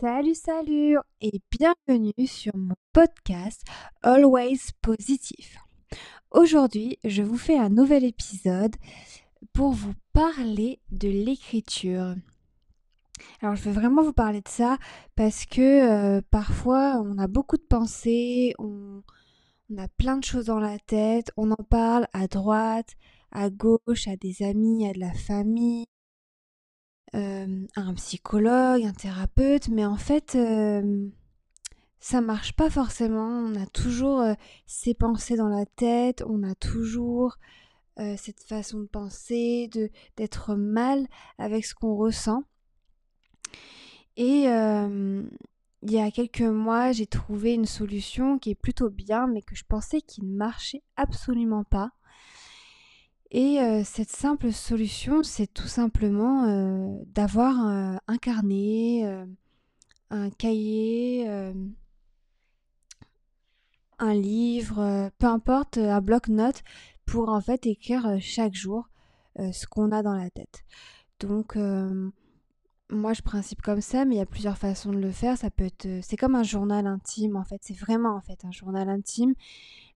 Salut, salut et bienvenue sur mon podcast Always Positif. Aujourd'hui, je vous fais un nouvel épisode pour vous parler de l'écriture. Alors, je veux vraiment vous parler de ça parce que euh, parfois, on a beaucoup de pensées, on, on a plein de choses dans la tête, on en parle à droite, à gauche, à des amis, à de la famille, euh, un psychologue, un thérapeute, mais en fait, euh, ça marche pas forcément. On a toujours euh, ces pensées dans la tête, on a toujours cette façon de penser, d'être mal avec ce qu'on ressent. Et il y a quelques mois, j'ai trouvé une solution qui est plutôt bien, mais que je pensais qu'il ne marchait absolument pas. Et cette simple solution, c'est tout simplement d'avoir un carnet, un cahier, un livre, peu importe, un bloc-notes pour en fait écrire chaque jour ce qu'on a dans la tête. Donc moi je principe comme ça, mais il y a plusieurs façons de le faire. Ça peut être, c'est comme un journal intime en fait. C'est vraiment en fait un journal intime.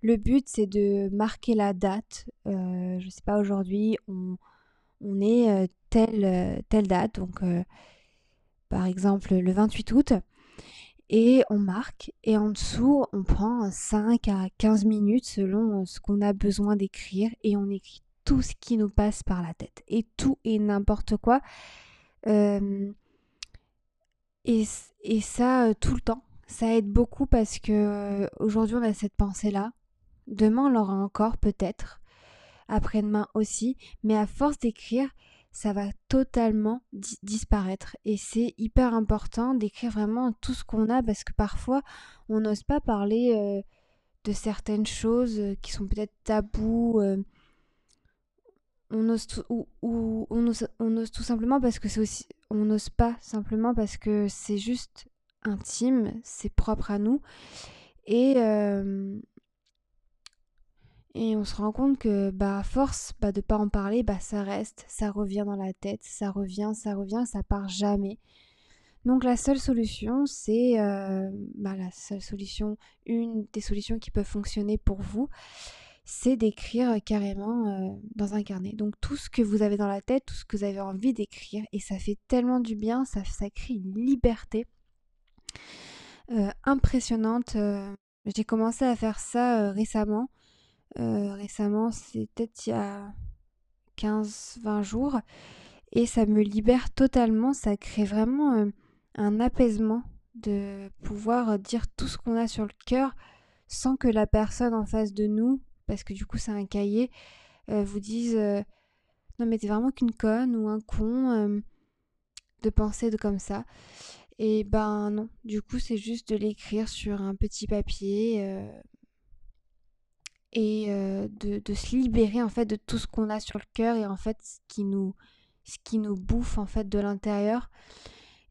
Le but c'est de marquer la date. Euh, je sais pas aujourd'hui, on, on est euh, telle euh, telle date, donc par exemple le 28 août, et on marque. Et en dessous, on prend 5 à 15 minutes selon ce qu'on a besoin d'écrire, et on écrit tout ce qui nous passe par la tête et tout et n'importe quoi et, ça, tout le temps. Ça aide beaucoup parce que aujourd'hui on a cette pensée-là. Demain on l'aura encore peut-être. Après-demain aussi. Mais à force d'écrire, ça va totalement disparaître. Et c'est hyper important d'écrire vraiment tout ce qu'on a parce que parfois on n'ose pas parler de certaines choses qui sont peut-être tabous on ose, tout, simplement parce que c'est aussi. On n'ose pas simplement parce que c'est juste intime, c'est propre à nous. Et, euh, et on se rend compte que, bah, à force bah, de pas en parler, bah, ça reste, ça revient dans la tête, ça revient, ça revient, ça part jamais. Donc la seule solution, c'est euh, bah, la seule solution, une des solutions qui peuvent fonctionner pour vous, c'est d'écrire carrément euh, dans un carnet. Donc tout ce que vous avez dans la tête, tout ce que vous avez envie d'écrire, et ça fait tellement du bien, ça, ça crée une liberté euh, impressionnante. Euh, j'ai commencé à faire ça récemment. récemment, c'est peut-être il y a 15-20 jours. Et ça me libère totalement, ça crée vraiment un apaisement de pouvoir dire tout ce qu'on a sur le cœur sans que la personne en face de nous parce que du coup c'est un cahier, euh, vous disent euh, non mais t'es vraiment qu'une conne ou un con euh, de penser de comme ça. Et ben non, du coup c'est juste de l'écrire sur un petit papier et de, se libérer en fait de tout ce qu'on a sur le cœur et en fait ce qui nous ce qui nous bouffe en fait de l'intérieur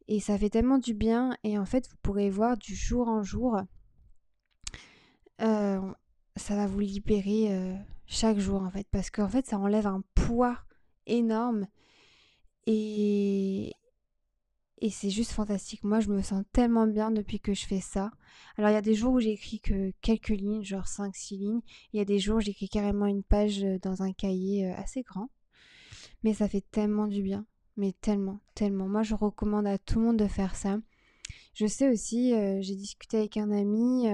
et ça fait tellement du bien et en fait vous pourrez voir du jour en jour ça va vous libérer euh, chaque jour en fait parce qu'en fait ça enlève un poids énorme et c'est juste fantastique. Moi je me sens tellement bien depuis que je fais ça. Alors il y a des jours où j'écris que quelques lignes, genre 5 6 lignes, il y a des jours où j'écris carrément une page euh, dans un cahier euh, assez grand. Mais ça fait tellement du bien, mais tellement, tellement. Moi je recommande à tout le monde de faire ça. Je sais aussi, j'ai discuté avec un ami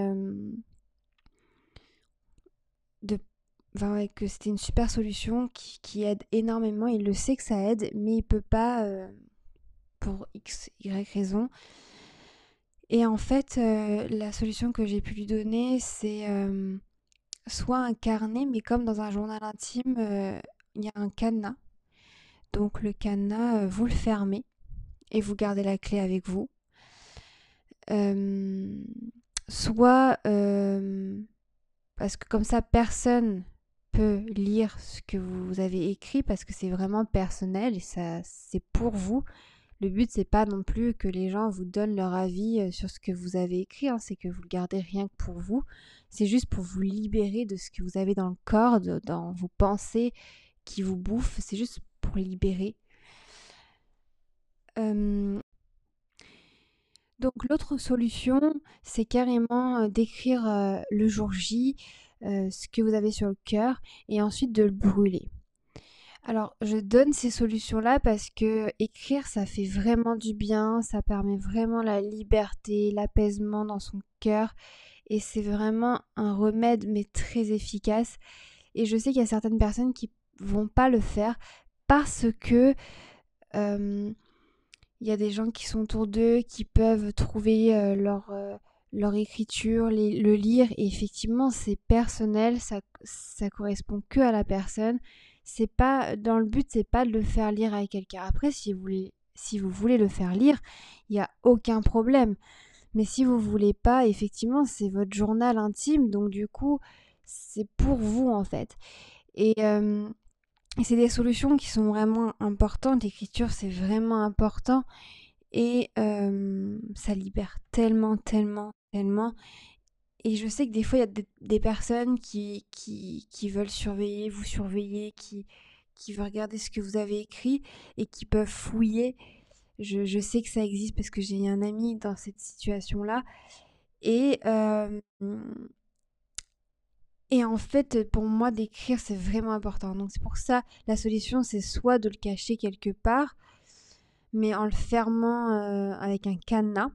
que c'était une super solution qui, aide énormément. Il le sait que ça aide, mais il peut pas euh, pour x, y raison. Et en fait, euh, la solution que j'ai pu lui donner, c'est euh, soit un carnet, mais comme dans un journal intime, il y a un cadenas. Donc le cadenas, vous le fermez et vous gardez la clé avec vous. soit parce que comme ça, personne peut lire ce que vous avez écrit parce que c'est vraiment personnel et ça c'est pour vous. Le but c'est pas non plus que les gens vous donnent leur avis euh, sur ce que vous avez écrit, hein. c'est que vous le gardez rien que pour vous. C'est juste pour vous libérer de ce que vous avez dans le corps, dans vos pensées qui vous bouffent. C'est juste pour libérer. Donc l'autre solution, c'est carrément d'écrire le jour J ce que vous avez sur le cœur et ensuite de le brûler. Alors, je donne ces solutions-là parce que écrire, ça fait vraiment du bien, ça permet vraiment la liberté, l'apaisement dans son cœur et c'est vraiment un remède mais très efficace. Et je sais qu'il y a certaines personnes qui vont pas le faire parce que il y a des gens qui sont autour d'eux qui peuvent trouver leur leur écriture, le lire et effectivement c'est personnel, ça ça correspond que à la personne. C'est pas dans le but c'est pas de le faire lire à quelqu'un. Après si vous voulez si vous voulez le faire lire, il n'y a aucun problème. Mais si vous voulez pas, effectivement, c'est votre journal intime, donc du coup, c'est pour vous en fait. Et, c'est des solutions qui sont vraiment importantes. L'écriture, c'est vraiment important. Et ça libère tellement, tellement, tellement. Et je sais que des fois, il y a des, personnes qui, qui, qui, veulent surveiller, vous surveiller, qui, qui veulent regarder ce que vous avez écrit et qui peuvent fouiller. Je, je sais que ça existe parce que j'ai un ami dans cette situation-là. Et, et en fait, pour moi, d'écrire, c'est vraiment important. Donc c'est pour ça, la solution, c'est soit de le cacher quelque part, mais en le fermant euh, avec un cadenas, euh,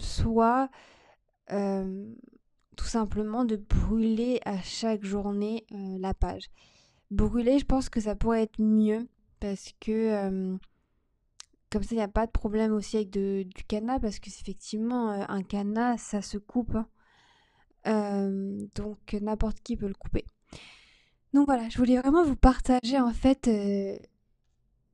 soit tout simplement de brûler à chaque journée la page. Brûler, je pense que ça pourrait être mieux parce que comme ça, il n'y a pas de problème aussi avec du cadenas parce que effectivement, un cadenas, ça se coupe. Hein. Donc n'importe qui peut le couper. Donc voilà, je voulais vraiment vous partager en fait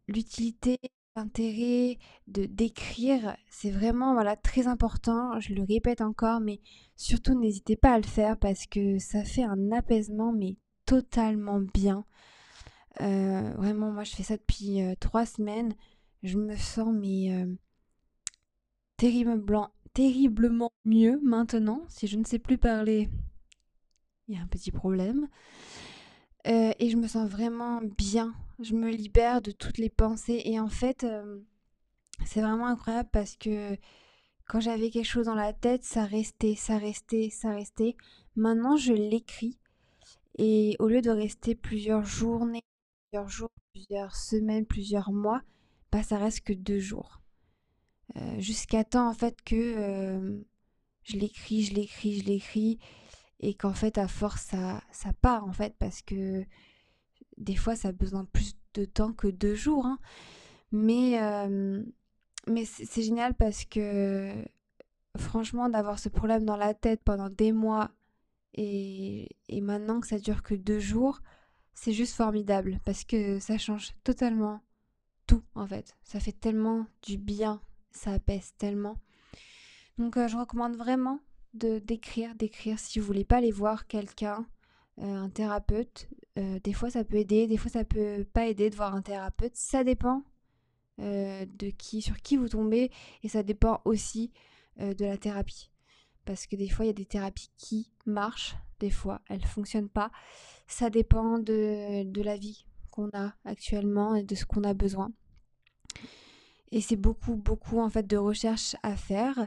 l'utilité, l'intérêt de d'écrire. C'est vraiment voilà très important. Je le répète encore, mais surtout n'hésitez pas à le faire parce que ça fait un apaisement mais totalement bien. Euh, vraiment, moi je fais ça depuis trois semaines. Je me sens mais terriblement, terriblement mieux maintenant. Si je ne sais plus parler, il y a un petit problème. Euh, et je me sens vraiment bien. Je me libère de toutes les pensées. Et en fait, euh, c'est vraiment incroyable parce que quand j'avais quelque chose dans la tête, ça restait, ça restait, ça restait. Maintenant, je l'écris. Et au lieu de rester plusieurs journées, plusieurs jours, plusieurs semaines, plusieurs mois, bah ça reste que deux jours. Euh, jusqu'à temps en fait que je l'écris, je l'écris, je l'écris et qu'en fait à force ça, ça part en fait parce que des fois ça a besoin plus de temps que deux jours hein. mais euh, mais c'est génial parce que franchement d'avoir ce problème dans la tête pendant des mois et, et maintenant que ça dure que deux jours c'est juste formidable parce que ça change totalement tout en fait ça fait tellement du bien ça apaise tellement. Donc euh, je recommande vraiment de d'écrire, d'écrire si vous voulez pas aller voir quelqu'un, euh, un thérapeute. Euh, des fois ça peut aider, des fois ça peut pas aider de voir un thérapeute. Ça dépend de qui, sur qui vous tombez et ça dépend aussi de la thérapie. Parce que des fois il y a des thérapies qui marchent, des fois elles fonctionnent pas. Ça dépend de, de la vie qu'on a actuellement et de ce qu'on a besoin. Et c'est beaucoup, beaucoup en fait de recherche à faire.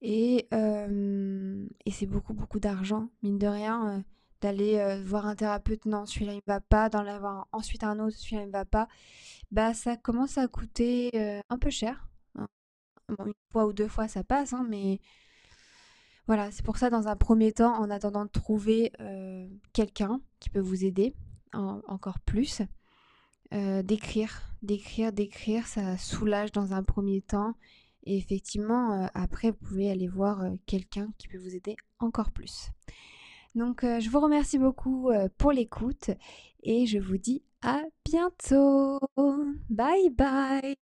Et, et c'est beaucoup, beaucoup d'argent, mine de rien. D'aller voir un thérapeute, non, celui-là il va pas, d'en avoir ensuite un autre, celui-là il va pas, bah ça commence à coûter un peu cher. Hein. une fois ou deux fois ça passe, hein, mais voilà, c'est pour ça dans un premier temps, en attendant de trouver quelqu'un qui peut vous aider encore plus, d'écrire, d'écrire, d'écrire, ça soulage dans un premier temps. Et effectivement, euh, après, vous pouvez aller voir euh, quelqu'un qui peut vous aider encore plus. Donc, je vous remercie beaucoup pour l'écoute et je vous dis à bientôt. Bye bye.